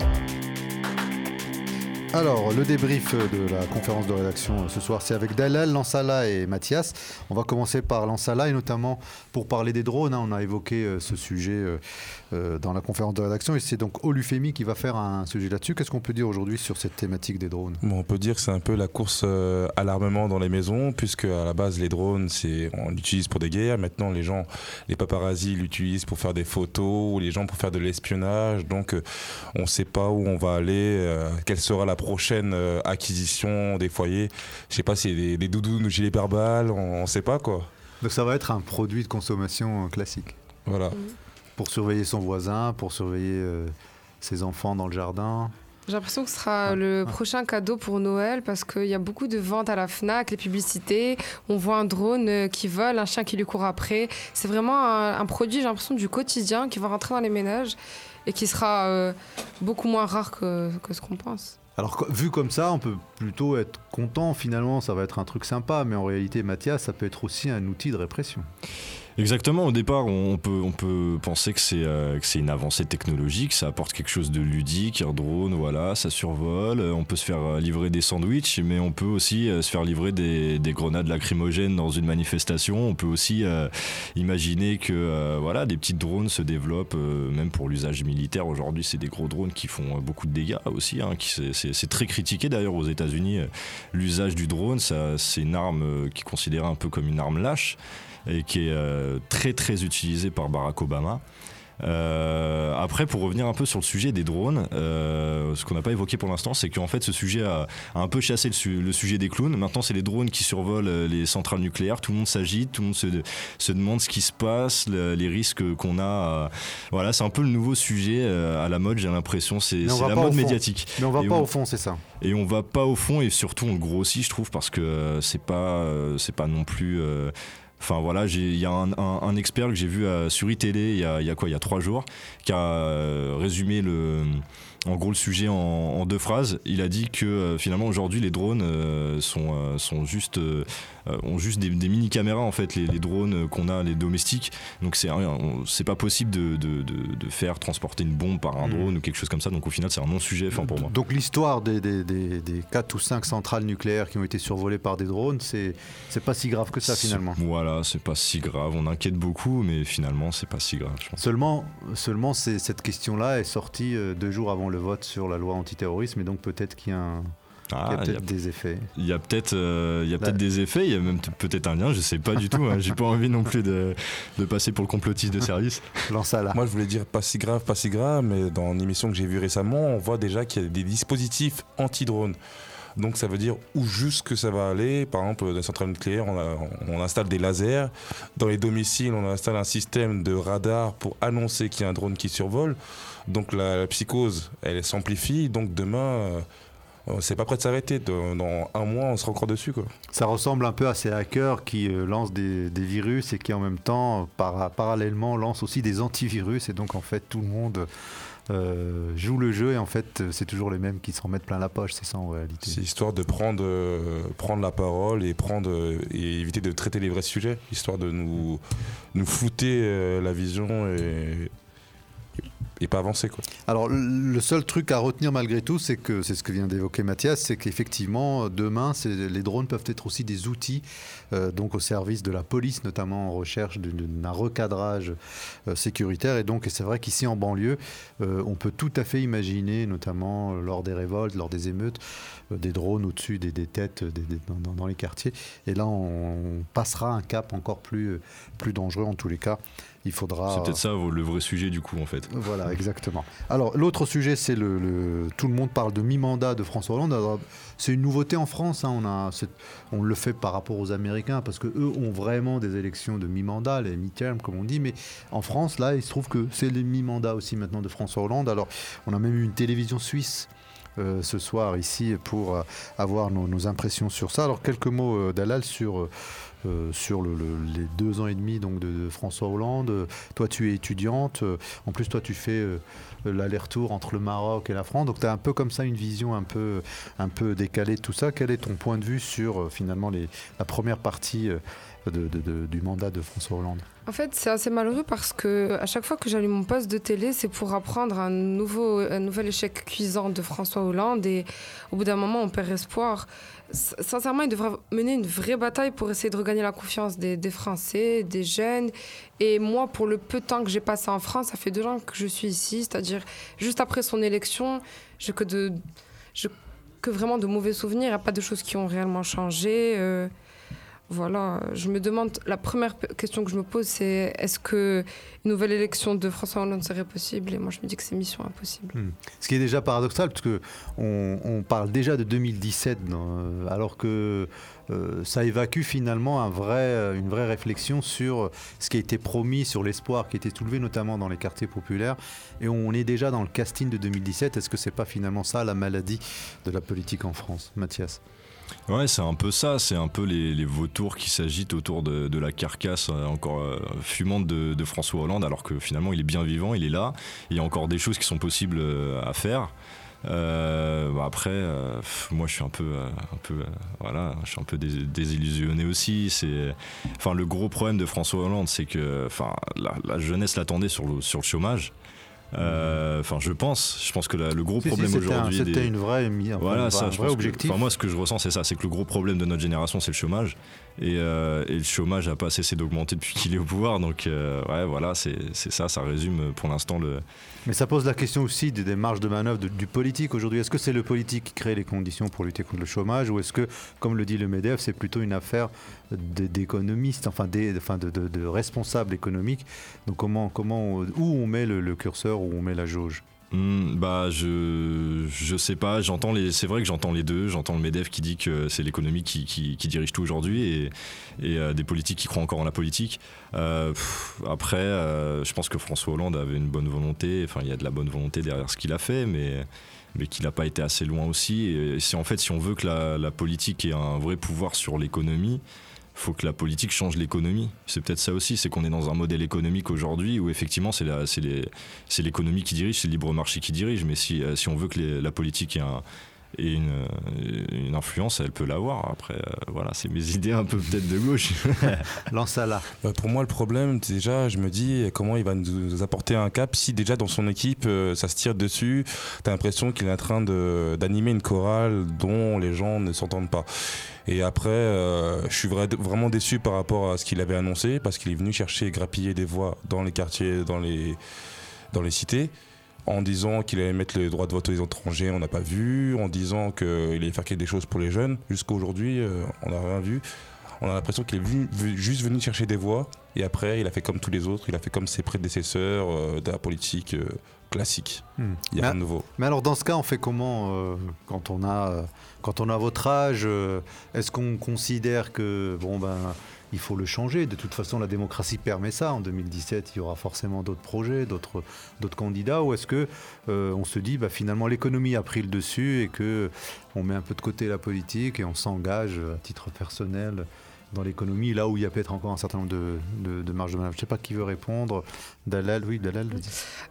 you Alors, le débrief de la conférence de rédaction ce soir, c'est avec Dalal, Lansala et Mathias. On va commencer par Lansala et notamment pour parler des drones. Hein. on a évoqué euh, ce sujet euh, euh, dans la conférence de rédaction et c'est donc Olufemi qui va faire un sujet là-dessus. Qu'est-ce qu'on peut dire aujourd'hui sur cette thématique des drones? On peut dire que c'est un peu la course à l'armement dans les maisons, puisque à la base, les drones, c'est on l'utilise pour des guerres. Maintenant, les gens, les paparazzis l'utilisent pour faire des photos ou les gens pour faire de l'espionnage. Donc, on ne sait pas où on va aller, quelle sera la prochaine euh, acquisition des foyers. Je sais pas si c'est des, doudous ou gilets pare-balles, on, ne sait pas quoi. Donc ça va être un produit de consommation euh, classique. Voilà. Mmh. Pour surveiller son voisin, pour surveiller euh, ses enfants dans le jardin. J'ai l'impression que ce sera le prochain cadeau pour Noël parce qu'il y a beaucoup de ventes à la FNAC, les publicités. On voit un drone qui vole, un chien qui lui court après. C'est vraiment un, produit, j'ai l'impression, du quotidien qui va rentrer dans les ménages et qui sera beaucoup moins rare que, que ce qu'on pense. Alors vu comme ça, on peut plutôt être content finalement, ça va être un truc sympa, mais en réalité Mathias, ça peut être aussi un outil de répression. Exactement, au départ, on peut, on peut penser que c'est euh, une avancée technologique, ça apporte quelque chose de ludique, un drone, voilà, ça survole, euh, on peut se faire euh, livrer des sandwichs, mais on peut aussi se faire livrer des, des, grenades lacrymogènes dans une manifestation, on peut aussi imaginer que voilà, des petits drones se développent, même pour l'usage militaire, aujourd'hui c'est des gros drones qui font beaucoup de dégâts aussi, hein, c'est très critiqué d'ailleurs aux États-Unis, l'usage du drone, c'est une arme qui est considérée un peu comme une arme lâche et qui est euh, très très utilisé par Barack Obama. Euh, après, pour revenir un peu sur le sujet des drones, euh, ce qu'on n'a pas évoqué pour l'instant, c'est qu'en fait, ce sujet a, un peu chassé le, sujet des clowns. Maintenant, c'est les drones qui survolent les centrales nucléaires. Tout le monde s'agite, tout le monde se, se, demande ce qui se passe, les risques qu'on a. voilà, c'est un peu le nouveau sujet à la mode, j'ai l'impression. C'est la mode médiatique. Mais on va pas au fond, c'est ça. Et on va pas au fond, et surtout, on grossit, je trouve, parce que c'est pas, c'est pas non plus Enfin voilà, il y a un, expert que j'ai vu euh, sur iTélé il y a, il y a quoi, il y a trois jours, qui a euh, résumé le en gros le sujet en, deux phrases. Il a dit que euh, finalement aujourd'hui les drones euh, sont, euh, sont juste, ont juste des, mini caméras en fait, les, drones qu'on a, les domestiques. Donc c'est c'est pas possible de, de, de, faire transporter une bombe par un hmm. drone ou quelque chose comme ça. Donc au final c'est un non-sujet enfin, pour moi. Donc l'histoire des, des, des, des, 4 ou 5 centrales nucléaires qui ont été survolées par des drones, c'est pas si grave que ça finalement. Voilà, c'est pas si grave. On inquiète beaucoup, mais finalement c'est pas si grave. Seulement, seulement cette question-là est sortie deux jours avant le le vote sur la loi antiterrorisme et donc peut-être qu'il y a ah, peut-être des effets. Il y a peut-être, euh, il y a peut-être des effets. Il y a même peut-être un lien. Je sais pas du tout. Hein. J'ai pas envie non plus de, de, passer pour le complotiste de service. Lance là. Moi, je voulais dire pas si grave, pas si grave, mais dans une émission que j'ai vue récemment, on voit déjà qu'il y a des dispositifs anti-drones. Donc ça veut dire où juste ça va aller. Par exemple, dans les centrales nucléaires, on, installe des lasers. Dans les domiciles, on installe un système de radar pour annoncer qu'il y a un drone qui survole. Donc la, psychose, elle s'amplifie. Donc demain, euh, c'est pas prêt de s'arrêter. Dans un mois, on sera encore dessus. Quoi. Ça ressemble un peu à ces hackers qui euh, lancent des, virus et qui en même temps, parallèlement, lancent aussi des antivirus. Et donc en fait, tout le monde euh, joue le jeu et en fait, c'est toujours les mêmes qui s'en mettent plein la poche. C'est ça en réalité. C'est histoire de prendre, prendre la parole et, prendre, et éviter de traiter les vrais sujets, histoire de nous, nous flouter la vision et et pas avancer. Quoi. Alors le seul truc à retenir malgré tout, c'est que c'est ce que vient d'évoquer Mathias, c'est qu'effectivement demain, les drones peuvent être aussi des outils euh, donc au service de la police, notamment en recherche d'un recadrage euh, sécuritaire. Et donc c'est vrai qu'ici en banlieue, euh, on peut tout à fait imaginer, notamment lors des révoltes, lors des émeutes, des drones au-dessus des, têtes dans, les quartiers. Et là, on, passera un cap encore plus, plus dangereux en tous les cas il faudra. C'est peut-être ça le vrai sujet du coup en fait. Voilà, exactement. Alors l'autre sujet, c'est le, tout le monde parle de mi-mandat de François Hollande. C'est une nouveauté en France. Hein. On le fait par rapport aux Américains parce que eux ont vraiment des élections de mi-mandat, les mi-term comme on dit. Mais en France, là, il se trouve que c'est les mi-mandats aussi maintenant de François Hollande. Alors on a même eu une télévision suisse. Euh, ce soir ici pour euh, avoir nos, impressions sur ça. Alors quelques mots euh, Dalal sur euh, sur les deux ans et demi donc, de, François Hollande. Toi, tu es étudiante. En plus, toi, tu fais euh, l'aller-retour entre le Maroc et la France. Donc, tu as un peu comme ça une vision un peu, un peu décalée de tout ça. Quel est ton point de vue sur euh, finalement la première partie du mandat de François Hollande? En fait, c'est assez malheureux parce que à chaque fois que j'allume mon poste de télé, c'est pour apprendre un, nouveau, un nouvel échec cuisant de François Hollande et au bout d'un moment, on perd espoir. Sincèrement, il devrait mener une vraie bataille pour essayer de regagner la confiance des, Français, des jeunes. Et moi, pour le peu de temps que j'ai passé en France, ça fait deux ans que je suis ici, c'est-à-dire juste après son élection, je que que vraiment de mauvais souvenirs, il n'y a pas de choses qui ont réellement changé. Euh, voilà, je me demande, la première question que je me pose, c'est est-ce que une nouvelle élection de François Hollande serait possible? Et moi, je me dis que c'est mission impossible. Hmm. Ce qui est déjà paradoxal, parce qu'on on parle déjà de 2017, alors que euh, ça évacue finalement un vrai, euh, une vraie réflexion sur ce qui a été promis, sur l'espoir qui a été soulevé notamment dans les quartiers populaires. Et on est déjà dans le casting de 2017. Est-ce que c'est pas finalement ça la maladie de la politique en France, Mathias? Ouais, c'est un peu ça, c'est un peu les, vautours qui s'agitent autour de, la carcasse euh, encore fumante de, François Hollande, alors que finalement il est bien vivant, il est là, il y a encore des choses qui sont possibles à faire. Euh, bah après, euh, moi, je suis un peu, euh, un peu, voilà, je suis un peu désillusionné aussi. C'est, enfin, le gros problème de François Hollande, c'est que, enfin, la, jeunesse l'attendait sur le, sur le chômage. Enfin, je pense. Je pense que le gros problème aujourd'hui. C'était une vraie, voilà, ça, un vrai objectif. moi, ce que je ressens, c'est ça. C'est que le gros problème de notre génération, c'est le chômage. Et, et, le chômage n'a pas cessé d'augmenter depuis qu'il est au pouvoir. Donc, ouais, voilà, c'est ça. Ça résume pour l'instant le, mais ça pose la question aussi des, marges de manœuvre du politique aujourd'hui. Est-ce que c'est le politique qui crée les conditions pour lutter contre le chômage ou est-ce que, comme le dit le MEDEF, c'est plutôt une affaire d'économistes, enfin, enfin de, responsables économiques? Donc comment, comment, où on met le curseur, où on met la jauge Hmm, bah je je sais pas, j'entends les c'est vrai que j'entends les deux, j'entends le Medef qui dit que c'est l'économie qui, qui, dirige tout aujourd'hui et, et euh, des politiques qui croient encore en la politique. Euh, après euh, je pense que François Hollande avait une bonne volonté, enfin il y a de la bonne volonté derrière ce qu'il a fait mais mais qu'il n'a pas été assez loin aussi c'est en fait si on veut que la, la politique ait un vrai pouvoir sur l'économie, faut que la politique change l'économie. C'est peut-être ça aussi, c'est qu'on est dans un modèle économique aujourd'hui où effectivement c'est l'économie qui dirige, c'est le libre marché qui dirige, mais si, euh, si on veut que la politique ait un, et une, une, influence, elle peut l'avoir. Après, euh, voilà, c'est mes idées un peu peut-être de gauche. Lance là. Euh, pour moi, le problème, déjà, je me dis comment il va nous apporter un cap si déjà dans son équipe, euh, ça se tire dessus. Tu as l'impression qu'il est en train d'animer une chorale dont les gens ne s'entendent pas. Et après, je suis vraiment déçu par rapport à ce qu'il avait annoncé parce qu'il est venu chercher grappiller des voix dans les quartiers, dans les, dans les cités en disant qu'il allait mettre les droits de vote aux étrangers, on n'a pas vu, en disant qu'il allait faire des choses pour les jeunes. Jusqu'à aujourd'hui, euh, on n'a rien vu. On a l'impression qu'il est juste venu chercher des voix, et après, il a fait comme tous les autres, il a fait comme ses prédécesseurs euh, de la politique euh, classique. Hmm. Il n'y a rien de nouveau. Mais alors, dans ce cas, on fait comment quand, on a, quand on a votre âge Est-ce qu'on considère que, bon, ben il faut le changer. De toute façon, la démocratie permet ça. En 2017, il y aura forcément d'autres projets, d'autres, candidats. Ou est-ce que euh, on se dit, bah, finalement, l'économie a pris le dessus et que on met un peu de côté la politique et on s'engage à titre personnel dans l'économie, là où il y a peut-être encore un certain nombre de, marges de manœuvre. Je ne sais pas qui veut répondre. Dalal, oui, Dalal.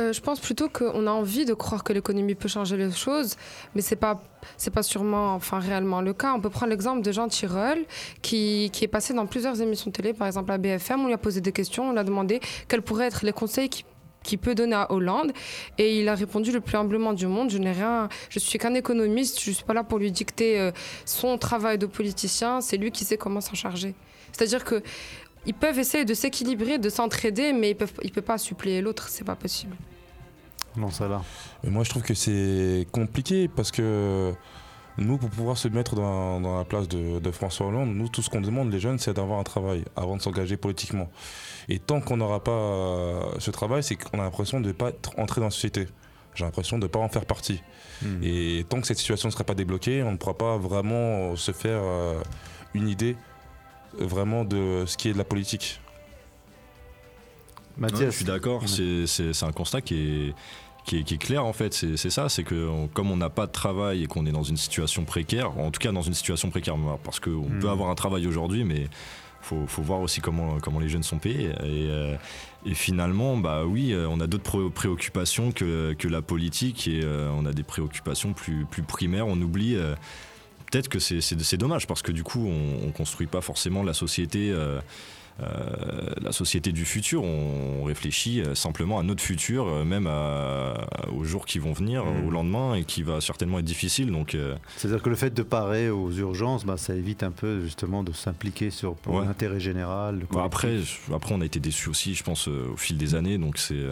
Euh, je pense plutôt qu'on a envie de croire que l'économie peut changer les choses, mais c'est pas c'est pas sûrement, enfin réellement le cas. On peut prendre l'exemple de Jean Tirole, qui, qui est passé dans plusieurs émissions de télé, par exemple à BFM. On lui a posé des questions, on lui a demandé quels pourraient être les conseils qui qui peut donner à Hollande. Et il a répondu le plus humblement du monde, je n'ai rien, je suis qu'un économiste, je ne suis pas là pour lui dicter euh, son travail de politicien, c'est lui qui sait comment s'en charger. C'est-à-dire que ils peuvent essayer de s'équilibrer, de s'entraider, mais ils ne peuvent, ils peuvent pas suppléer l'autre, c'est pas possible. Non, ça là. Moi, je trouve que c'est compliqué parce que nous, pour pouvoir se mettre dans, dans la place de, de, François Hollande, nous, tout ce qu'on demande, les jeunes, c'est d'avoir un travail avant de s'engager politiquement. Et tant qu'on n'aura pas euh, ce travail, c'est qu'on a l'impression de ne pas entrer dans la société. J'ai l'impression de ne pas en faire partie. Hmm. Et tant que cette situation ne sera pas débloquée, on ne pourra pas vraiment se faire euh, une idée vraiment de ce qui est de la politique. Mathias, je suis d'accord, c'est un constat qui est, qui est, clair en fait, c'est ça, c'est que comme on n'a pas de travail et qu'on est dans une situation précaire, en tout cas dans une situation précaire, parce qu'on hmm. peut avoir un travail aujourd'hui, mais faut, faut voir aussi comment, comment les jeunes sont payés. Et, euh, et finalement, bah oui, euh, on a d'autres préoccupations que, que, la politique et euh, on a des préoccupations plus, plus primaires. On oublie peut-être que c'est dommage parce que du coup, on, ne construit pas forcément la société. Euh, euh, la société du futur, on réfléchit simplement à notre futur, même aux jours qui vont venir, mmh. au lendemain, et qui va certainement être difficile. Donc, c'est-à-dire que le fait de parer aux urgences, bah, ça évite un peu justement de s'impliquer sur l'intérêt général. Bah, après, après, on a été déçus aussi, je pense, au fil des années. Donc c'est,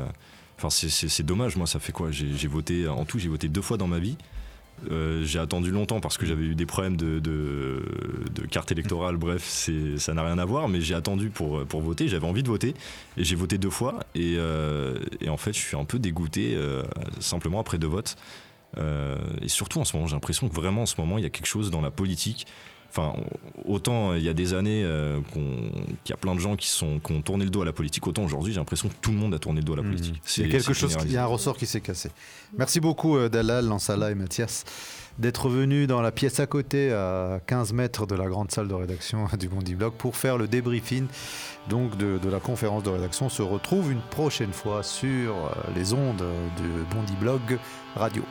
enfin, c'est dommage. Moi, ça fait quoi? J'ai voté en tout, j'ai voté deux fois dans ma vie. Euh, j'ai attendu longtemps parce que j'avais eu des problèmes de, carte électorale, bref, ça n'a rien à voir, mais j'ai attendu pour, pour voter, j'avais envie de voter, et j'ai voté deux fois, et, euh, en fait je suis un peu dégoûté euh, simplement après deux votes. et surtout en ce moment, j'ai l'impression que vraiment en ce moment il y a quelque chose dans la politique Enfin, autant il y a des années euh, qu'il y a plein de gens qui, sont, qui ont tourné le dos à la politique, autant aujourd'hui j'ai l'impression que tout le monde a tourné le dos à la mmh. politique. Il y a quelque chose, il y a un ressort qui s'est cassé. Merci beaucoup euh, Dalal, Lansala et Mathias d'être venus dans la pièce à côté, à 15 mètres de la grande salle de rédaction du Bondi Blog, pour faire le débriefing donc de, de, la conférence de rédaction. On se retrouve une prochaine fois sur euh, les ondes de Bondi Blog Radio.